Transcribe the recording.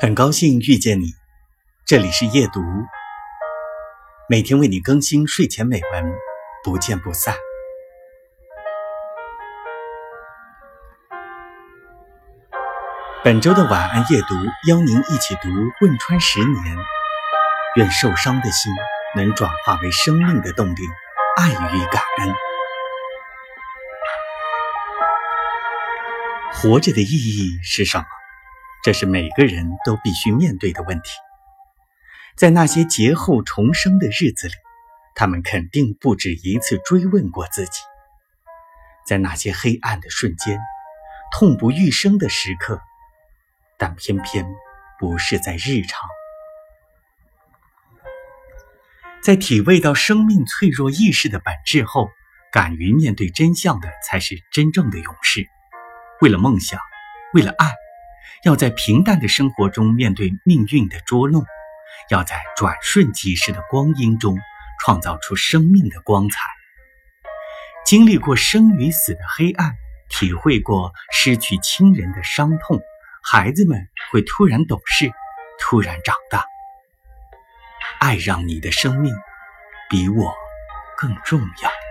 很高兴遇见你，这里是夜读，每天为你更新睡前美文，不见不散。本周的晚安夜读，邀您一起读汶川十年，愿受伤的心能转化为生命的动力，爱与感恩。活着的意义是什么？这是每个人都必须面对的问题。在那些劫后重生的日子里，他们肯定不止一次追问过自己。在那些黑暗的瞬间、痛不欲生的时刻，但偏偏不是在日常。在体味到生命脆弱意识的本质后，敢于面对真相的，才是真正的勇士。为了梦想，为了爱。要在平淡的生活中面对命运的捉弄，要在转瞬即逝的光阴中创造出生命的光彩。经历过生与死的黑暗，体会过失去亲人的伤痛，孩子们会突然懂事，突然长大。爱让你的生命比我更重要。